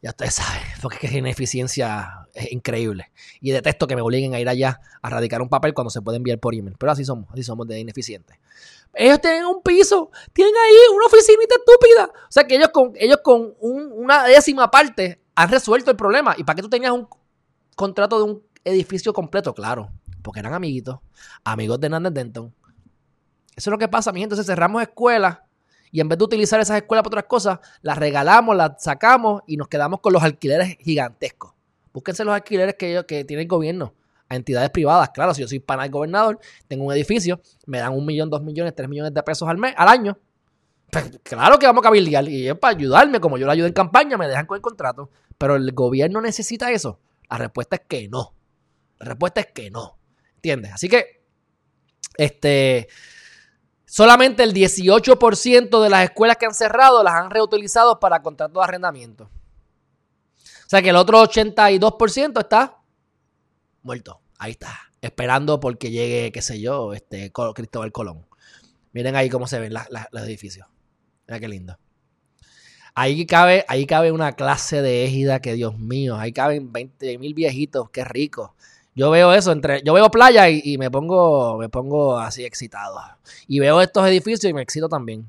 ya ustedes saben, porque es que ineficiencia es increíble. Y detesto que me obliguen a ir allá a radicar un papel cuando se puede enviar por email. Pero así somos, así somos de ineficientes. Ellos tienen un piso, tienen ahí una oficinita estúpida. O sea que ellos con, ellos con una décima parte han resuelto el problema. ¿Y para qué tú tenías un contrato de un edificio completo? Claro, porque eran amiguitos, amigos de Hernández Denton. Eso es lo que pasa, mi gente. Entonces cerramos escuelas y en vez de utilizar esas escuelas para otras cosas, las regalamos, las sacamos y nos quedamos con los alquileres gigantescos. Búsquense los alquileres que, que tiene el gobierno a entidades privadas. Claro, si yo soy pana gobernador, tengo un edificio, me dan un millón, dos millones, tres millones de pesos al mes, al año. Pues, claro que vamos a cabildear y es para ayudarme, como yo le ayudo en campaña, me dejan con el contrato. Pero el gobierno necesita eso. La respuesta es que no. La respuesta es que no. ¿Entiendes? Así que, este, solamente el 18% de las escuelas que han cerrado las han reutilizado para contratos de arrendamiento. O sea que el otro 82% está muerto. Ahí está. Esperando porque llegue, qué sé yo, este Cristóbal Colón. Miren ahí cómo se ven los edificios. Mira qué lindo. Ahí cabe, ahí cabe una clase de égida que, Dios mío, ahí caben 20 mil viejitos, qué rico. Yo veo eso, entre, yo veo playa y, me pongo, me pongo así excitado. Y veo estos edificios y me excito también.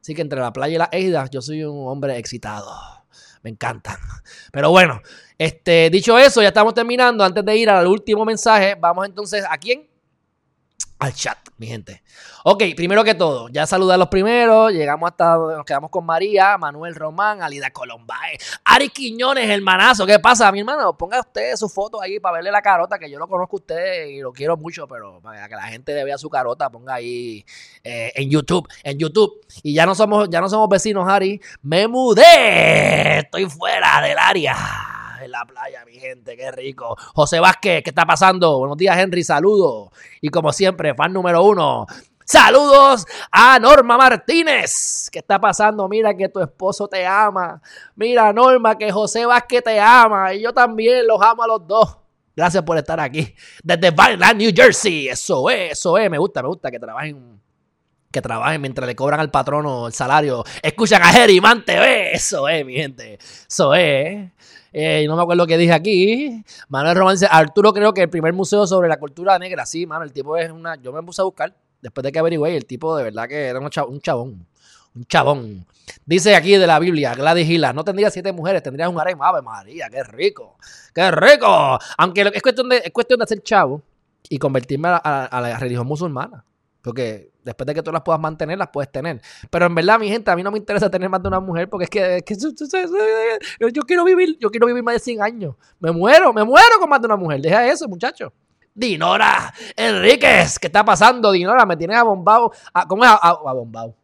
Así que entre la playa y las égidas, yo soy un hombre excitado me encantan. Pero bueno, este, dicho eso, ya estamos terminando. Antes de ir al último mensaje, vamos entonces a quién? Al chat, mi gente. Ok, primero que todo, ya saludar a los primeros. Llegamos hasta, nos quedamos con María, Manuel Román, Alida Colombae, Ari Quiñones, hermanazo. ¿Qué pasa, mi hermano? Ponga usted su foto ahí para verle la carota, que yo lo conozco a usted y lo quiero mucho, pero para que la gente vea su carota, ponga ahí eh, en YouTube, en YouTube. Y ya no somos, ya no somos vecinos, Ari. Me mudé, estoy fuera del área la playa, mi gente, qué rico. José Vázquez, ¿qué está pasando? Buenos días, Henry, saludos. Y como siempre, fan número uno. Saludos a Norma Martínez. ¿Qué está pasando? Mira que tu esposo te ama. Mira, Norma, que José Vázquez te ama. Y yo también los amo a los dos. Gracias por estar aquí. Desde Vineland, New Jersey. Eso es, eso es. Me gusta, me gusta que trabajen que trabajen mientras le cobran al patrono el salario. Escuchan a Geriman TV. Eso es, mi gente. Eso es. Eh, no me acuerdo qué dije aquí. Manuel Román dice, Arturo creo que el primer museo sobre la cultura negra. Sí, mano, el tipo es una... Yo me puse a buscar. Después de que averigüé, el tipo de verdad que era un chabón. Un chabón. Dice aquí de la Biblia, Gladys Hila, no tendría siete mujeres, tendrías un harem. Ave María, qué rico. ¡Qué rico! Aunque es cuestión de, es cuestión de hacer chavo y convertirme a, la religión musulmana. Porque después de que tú las puedas mantener, las puedes tener. Pero en verdad, mi gente, a mí no me interesa tener más de una mujer porque es que, yo quiero vivir, yo quiero vivir más de 100 años. Me muero, me muero con más de una mujer. Deja eso, muchacho. Dinora Enríquez, ¿qué está pasando, Dinora? Me tienes abombado. ¿Cómo es abombado?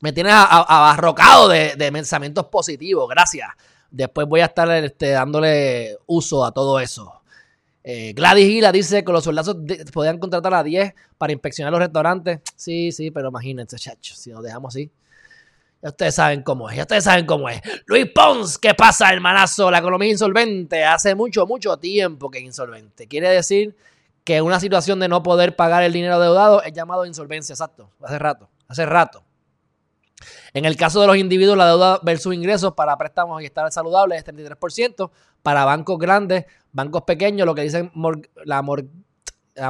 Me tienes abarrocado de, de pensamientos positivos, gracias. Después voy a estar este, dándole uso a todo eso. Eh, Gladys Gila dice que los soldados podían contratar a 10 para inspeccionar los restaurantes. Sí, sí, pero imagínense, chachos, si nos dejamos así. Ya ustedes saben cómo es, ya ustedes saben cómo es. Luis Pons, ¿qué pasa, hermanazo? La economía insolvente. Hace mucho, mucho tiempo que es insolvente. Quiere decir que una situación de no poder pagar el dinero deudado es llamado insolvencia, exacto. Hace rato, hace rato. En el caso de los individuos, la deuda versus ingresos para préstamos y estar saludable es 33%. Para bancos grandes, bancos pequeños, lo que dicen la,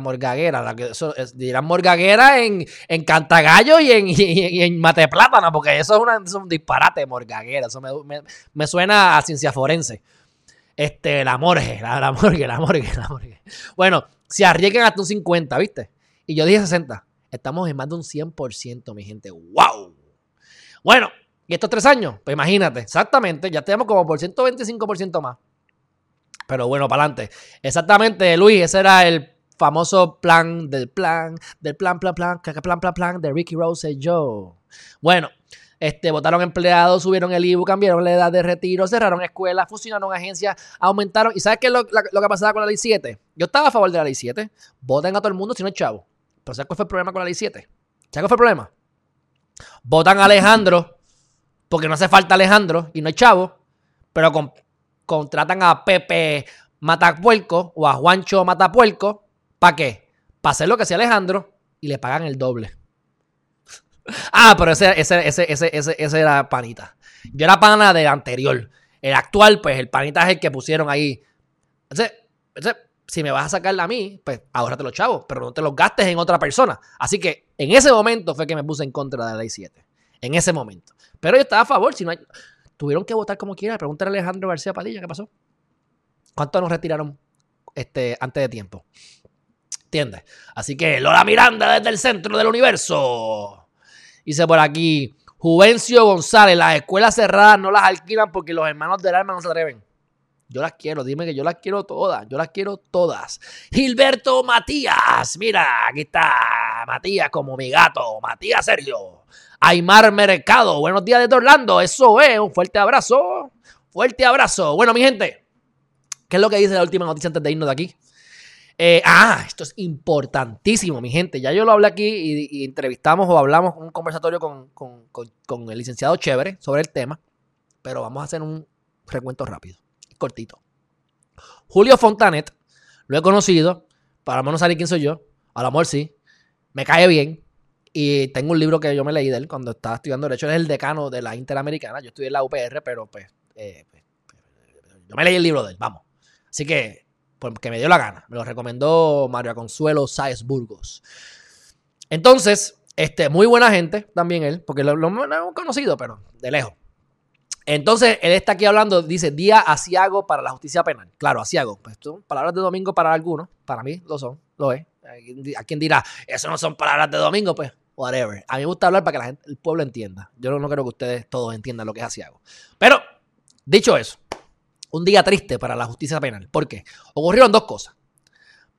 morgaguera, la que dirán morgaguera en, en Cantagallo y en, y, en Mate Plátano, porque eso es, un disparate, morgaguera. Eso me, suena a ciencia forense. Este, la morgue, la, la morgue, la morgue, la morgue. Bueno, se arriesgan hasta un 50, ¿viste? Y yo dije 60. Estamos en más de un 100%, mi gente. ¡Wow! Bueno, y estos tres años, pues imagínate, exactamente, ya tenemos como por 125% más. Pero bueno, para adelante. Exactamente, Luis, ese era el famoso plan del plan, del plan, plan, plan, plan, plan, plan, plan de Ricky Rose y yo. Bueno, este, votaron empleados, subieron el IBU, cambiaron la edad de retiro, cerraron escuelas, fusionaron agencias, aumentaron. ¿Y sabes qué es lo, que pasaba con la ley 7? Yo estaba a favor de la ley 7. Voten a todo el mundo si no es chavo. Pero ¿sabes cuál fue el problema con la ley 7? ¿Sabes cuál fue el problema? Votan a Alejandro porque no hace falta Alejandro y no es chavo, pero contratan a Pepe Matapuerco o a Juancho Matapuerco. ¿Para qué? Para hacer lo que hacía Alejandro y le pagan el doble. ah, pero ese, ese, ese, ese, ese, era panita. Yo era pana del anterior. El actual, pues el panita es el que pusieron ahí. Ese, ese, si me vas a sacar a mí, pues ahórrate los chavos, pero no te los gastes en otra persona. Así que en ese momento fue que me puse en contra de la ley 7. En ese momento. Pero yo estaba a favor, si no hay... Tuvieron que votar como quiera. Pregúntale a Alejandro García Padilla qué pasó. ¿Cuántos nos retiraron este, antes de tiempo? ¿Entiendes? Así que Lola Miranda desde el centro del universo. Dice por aquí, Juvencio González, las escuelas cerradas no las alquilan porque los hermanos del alma no se atreven. Yo las quiero, dime que yo las quiero todas, yo las quiero todas. Gilberto Matías, mira, aquí está Matías como mi gato, Matías Sergio. Aymar Mercado, buenos días desde Orlando, eso es, un fuerte abrazo, fuerte abrazo. Bueno, mi gente, ¿qué es lo que dice la última noticia antes de irnos de aquí? Eh, ah, esto es importantísimo, mi gente. Ya yo lo hablé aquí y, entrevistamos o hablamos un conversatorio con, con el licenciado Chévere sobre el tema, pero vamos a hacer un recuento rápido cortito. Julio Fontanet, lo he conocido, para no saber quién soy yo, a lo mejor sí, me cae bien. Y tengo un libro que yo me leí de él cuando estaba estudiando Derecho. Él es el decano de la Interamericana. Yo estudié en la UPR, pero pues, eh, pues, yo me leí el libro de él, vamos. Así que, porque me dio la gana. Me lo recomendó Mario Consuelo Sáez Burgos. Entonces, este, muy buena gente también él, porque lo hemos conocido, pero de lejos. Entonces, él está aquí hablando, dice, día asiago para la justicia penal. Claro, asiago. Pues son palabras de domingo para algunos. Para mí lo son, lo es. ¿A quién dirá, eso no son palabras de domingo? Pues, whatever. A mí me gusta hablar para que la gente, el pueblo entienda. Yo no, creo que ustedes todos entiendan lo que es asiago. Pero, dicho eso, un día triste para la justicia penal. ¿Por qué? Ocurrieron dos cosas.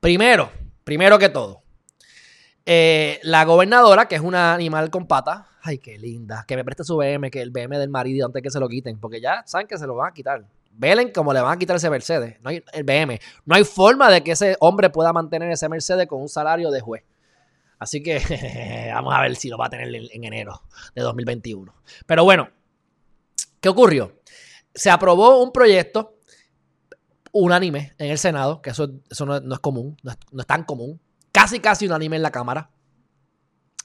Primero, primero que todo, eh, la gobernadora, que es una animal con patas, ay, qué linda, que me preste su BM, que el BM del marido antes que se lo quiten, porque ya saben que se lo van a quitar. Velen como le van a quitar ese Mercedes, no hay, el BM. No hay forma de que ese hombre pueda mantener ese Mercedes con un salario de juez. Así que vamos a ver si lo va a tener en, enero de 2021. Pero bueno, ¿qué ocurrió? Se aprobó un proyecto unánime en el Senado, que eso, eso no, es común, no es, no es tan común, casi casi unánime en la Cámara.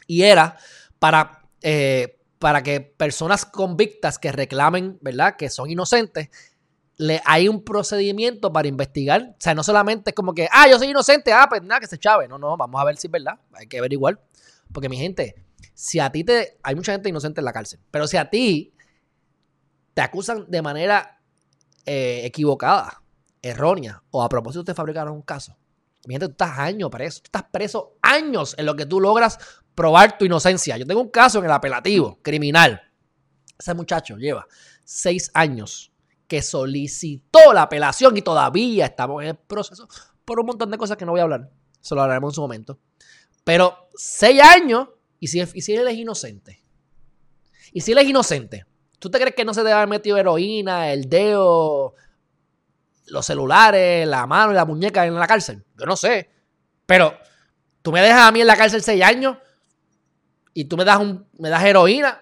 Y era para eh, para que personas convictas que reclamen, ¿verdad?, que son inocentes, le, hay un procedimiento para investigar. O sea, no solamente es como que, ah, yo soy inocente, ah, pues nada, que se chave. No, no, vamos a ver si es verdad. Hay que averiguar. Porque mi gente, si a ti te... Hay mucha gente inocente en la cárcel, pero si a ti te acusan de manera eh, equivocada, errónea, o a propósito te fabricaron un caso, mi tú estás años preso. Tú estás preso años en lo que tú logras probar tu inocencia. Yo tengo un caso en el apelativo criminal. Ese muchacho lleva seis años que solicitó la apelación y todavía estamos en el proceso por un montón de cosas que no voy a hablar. Se lo hablaremos en su momento. Pero seis años y si, y si él es inocente. Y si él es inocente, ¿tú te crees que no se debe haber metido heroína, el dedo, los celulares, la mano y la muñeca en la cárcel? Yo no sé. Pero tú me dejas a mí en la cárcel seis años y tú me das, un, me das heroína.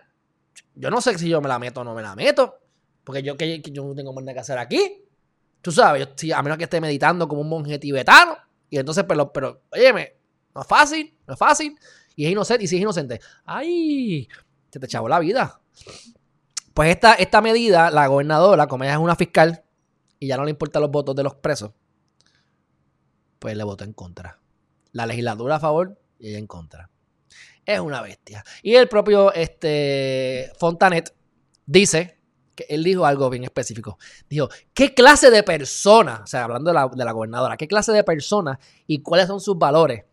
Yo no sé si yo me la meto o no me la meto. Porque yo, que, yo no tengo más que hacer aquí. Tú sabes, yo, a menos que esté meditando como un monje tibetano. Y entonces, pero, pero, óyeme, no es fácil, no es fácil. Y es inocente, y si es inocente, ¡ay! Se te echó la vida. Pues esta, esta medida, la gobernadora, como ella es una fiscal y ya no le importan los votos de los presos, pues le votó en contra. La legislatura a favor y ella en contra. Es una bestia. Y el propio este, Fontanet dice que él dijo algo bien específico. Dijo, ¿qué clase de persona, o sea, hablando de la, de la gobernadora, qué clase de persona y cuáles son sus valores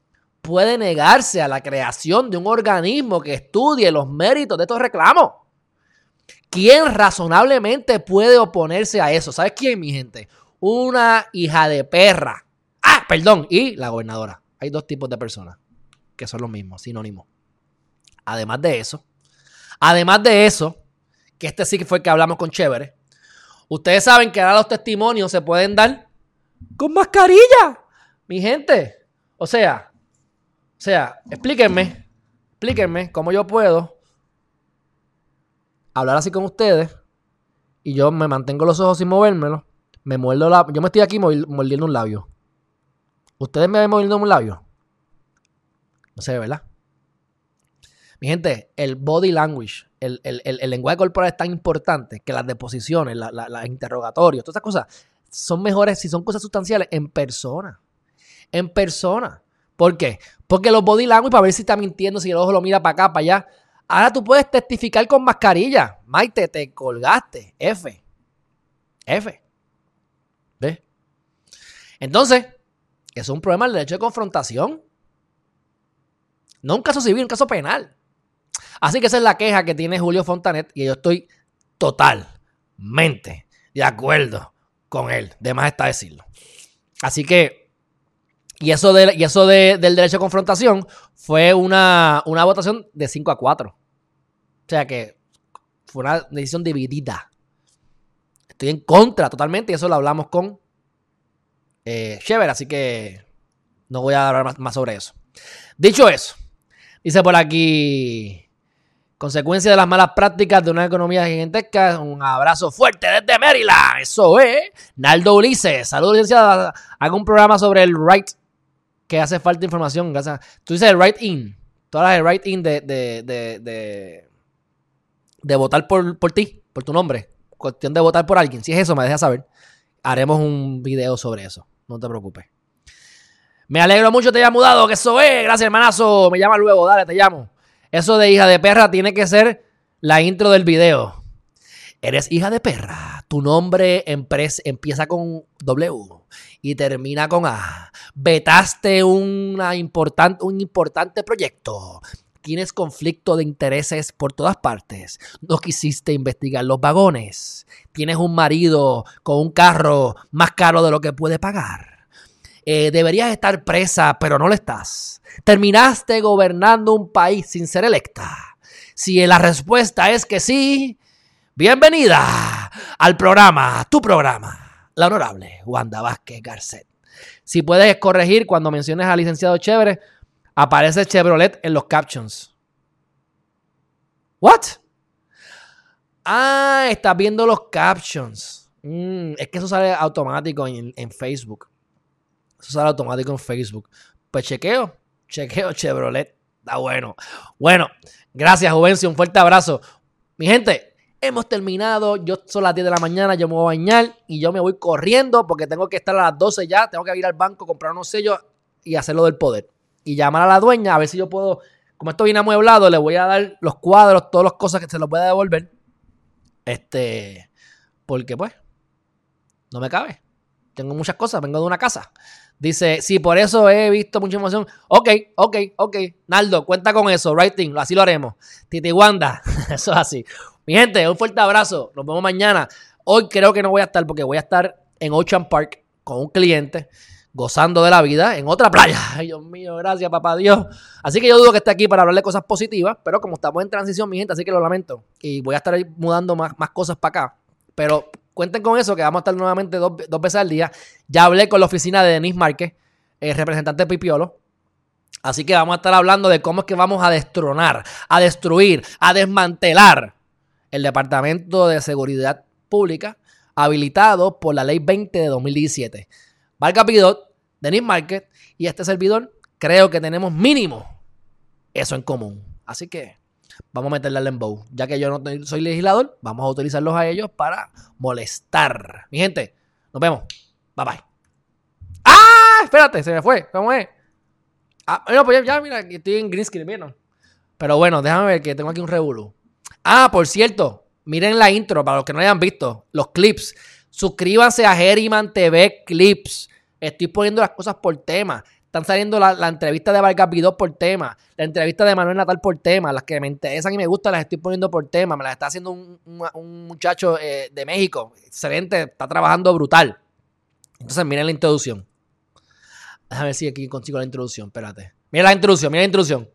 puede negarse a la creación de un organismo que estudie los méritos de estos reclamos? ¿Quién razonablemente puede oponerse a eso? ¿Sabes quién, mi gente? Una hija de perra. Ah, perdón, y la gobernadora. Hay dos tipos de personas que son los mismos, sinónimos. Además de eso, además de eso, que este sí que fue el que hablamos con Chévere, ustedes saben que ahora los testimonios se pueden dar con mascarilla, mi gente. O sea, o sea, explíquenme, explíquenme cómo yo puedo hablar así con ustedes y yo me mantengo los ojos sin movérmelo, me muerdo la... Yo me estoy aquí mordiendo un labio. ¿Ustedes me ven mordiendo un labio? No sé, ¿verdad? Mi gente, el body language, el, lenguaje corporal es tan importante que las deposiciones, las interrogatorios, todas esas cosas son mejores si son cosas sustanciales en persona. En persona. ¿Por qué? Porque los body language, para ver si está mintiendo, si el ojo lo mira para acá, para allá. Ahora tú puedes testificar con mascarilla. Maite, te colgaste. F. F. ¿Ves? Entonces, es un problema del derecho de confrontación. No un caso civil, un caso penal. Así que esa es la queja que tiene Julio Fontanet y yo estoy totalmente de acuerdo con él. De más está decirlo. Así que y eso, de, y eso del derecho a confrontación fue una, votación de 5 a 4. O sea que fue una decisión dividida. Estoy en contra totalmente y eso lo hablamos con eh, así que no voy a hablar más, sobre eso. Dicho eso, dice por aquí, consecuencia de las malas prácticas de una economía gigantesca, un abrazo fuerte desde Maryland, eso es. Naldo Ulises, saludos licenciada, hago un programa sobre el right que hace falta información. Tú dices el write in. Todas las write in de, de, votar por, por ti, por tu nombre. Cuestión de votar por alguien. Si es eso, me dejas saber. Haremos un video sobre eso. No te preocupes. Me alegro mucho te haya mudado, que eso es. Gracias, hermanazo. Me llama luego, dale, te llamo. Eso de hija de perra tiene que ser la intro del video. Eres hija de perra. Tu nombre empieza con W y termina con A. Vetaste una un importante proyecto. Tienes conflicto de intereses por todas partes. No quisiste investigar los vagones. Tienes un marido con un carro más caro de lo que puede pagar. Eh, deberías estar presa, pero no lo estás. Terminaste gobernando un país sin ser electa. Si la respuesta es que sí, bienvenida al programa, tu programa la honorable Wanda Vázquez Garcet. Si puedes corregir cuando menciones al licenciado Chévere, aparece Chevrolet en los captions. ¿What? Ah, estás viendo los captions. Mm, es que eso sale automático en, en, Facebook. Eso sale automático en Facebook. Pues chequeo, chequeo Chevrolet. Está bueno. Bueno, gracias, Juvencio. Un fuerte abrazo. Mi gente, hemos terminado, yo son las 10 de la mañana, yo me voy a bañar y yo me voy corriendo porque tengo que estar a las 12 ya, tengo que ir al banco, comprar unos sellos y hacerlo del poder. Y llamar a la dueña a ver si yo puedo como esto viene amueblado, le voy a dar los cuadros, todas las cosas que se los pueda devolver. Este, porque pues, no me cabe. Tengo muchas cosas, vengo de una casa. Dice, sí, por eso he visto mucha emoción. Ok, ok, ok. Naldo, cuenta con eso. Writing, así lo haremos. Titi Wanda, eso es así. Mi gente, un fuerte abrazo. Nos vemos mañana. Hoy creo que no voy a estar porque voy a estar en Ocean Park con un cliente gozando de la vida en otra playa. Ay, Dios mío, gracias, papá Dios. Así que yo dudo que esté aquí para hablarle cosas positivas, pero como estamos en transición, mi gente, así que lo lamento. Y voy a estar mudando más, cosas para acá. Pero cuenten con eso, que vamos a estar nuevamente dos, veces al día. Ya hablé con la oficina de Denis Márquez, el representante de Pipiolo. Así que vamos a estar hablando de cómo es que vamos a destronar, a destruir, a desmantelar el Departamento de Seguridad Pública habilitado por la Ley 20 de 2017. Valga Pidot, Denis Márquez y este servidor, creo que tenemos mínimo eso en común. Así que vamos a meterle al lembow. Ya que yo no soy legislador, vamos a utilizarlos a ellos para molestar. Mi gente, nos vemos. Bye bye. ¡Ah! Espérate, se me fue. ¿Cómo es? Ah, no, pues ya, mira, estoy en green screen. Pero bueno, déjame ver que tengo aquí un revuelo. Ah, por cierto, miren la intro para los que no hayan visto, los clips. Suscríbanse a Geriman TV Clips. Estoy poniendo las cosas por tema. Están saliendo la, entrevista de Vargas Vidó por tema, la entrevista de Manuel Natal por tema, las que me interesan y me gustan las estoy poniendo por tema. Me las está haciendo un, muchacho eh, de México, excelente, está trabajando brutal. Entonces, miren la introducción. Déjame ver si aquí consigo la introducción, espérate. Mira la introducción, mira la introducción.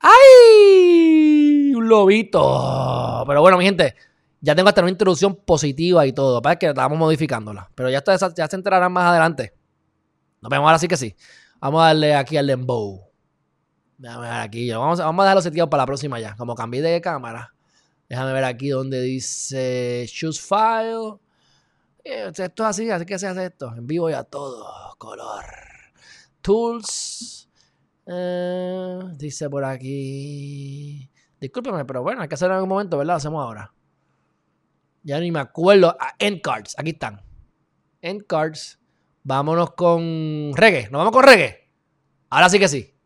¡Ay! Lobito. Pero bueno, mi gente, ya tengo hasta una introducción positiva y todo. Para que estamos modificándola. Pero ya, ya se enterarán más adelante. Nos vemos ahora sí que sí. Vamos a darle aquí al Lembow. Déjame ver aquí. Vamos, vamos a dejarlo seteado para la próxima ya. Como cambié de cámara. Déjame ver aquí donde dice Choose File. Eh, esto es así, así que se hace esto. En vivo ya todo. Color. Tools. Eh, dice por aquí. Discúlpeme, pero bueno, hay que hacerlo en algún momento, ¿verdad? Lo hacemos ahora. Ya ni me acuerdo. Ah, end cards. Aquí están. End cards. Vámonos con reggae. ¿Nos vamos con reggae? Ahora sí que sí.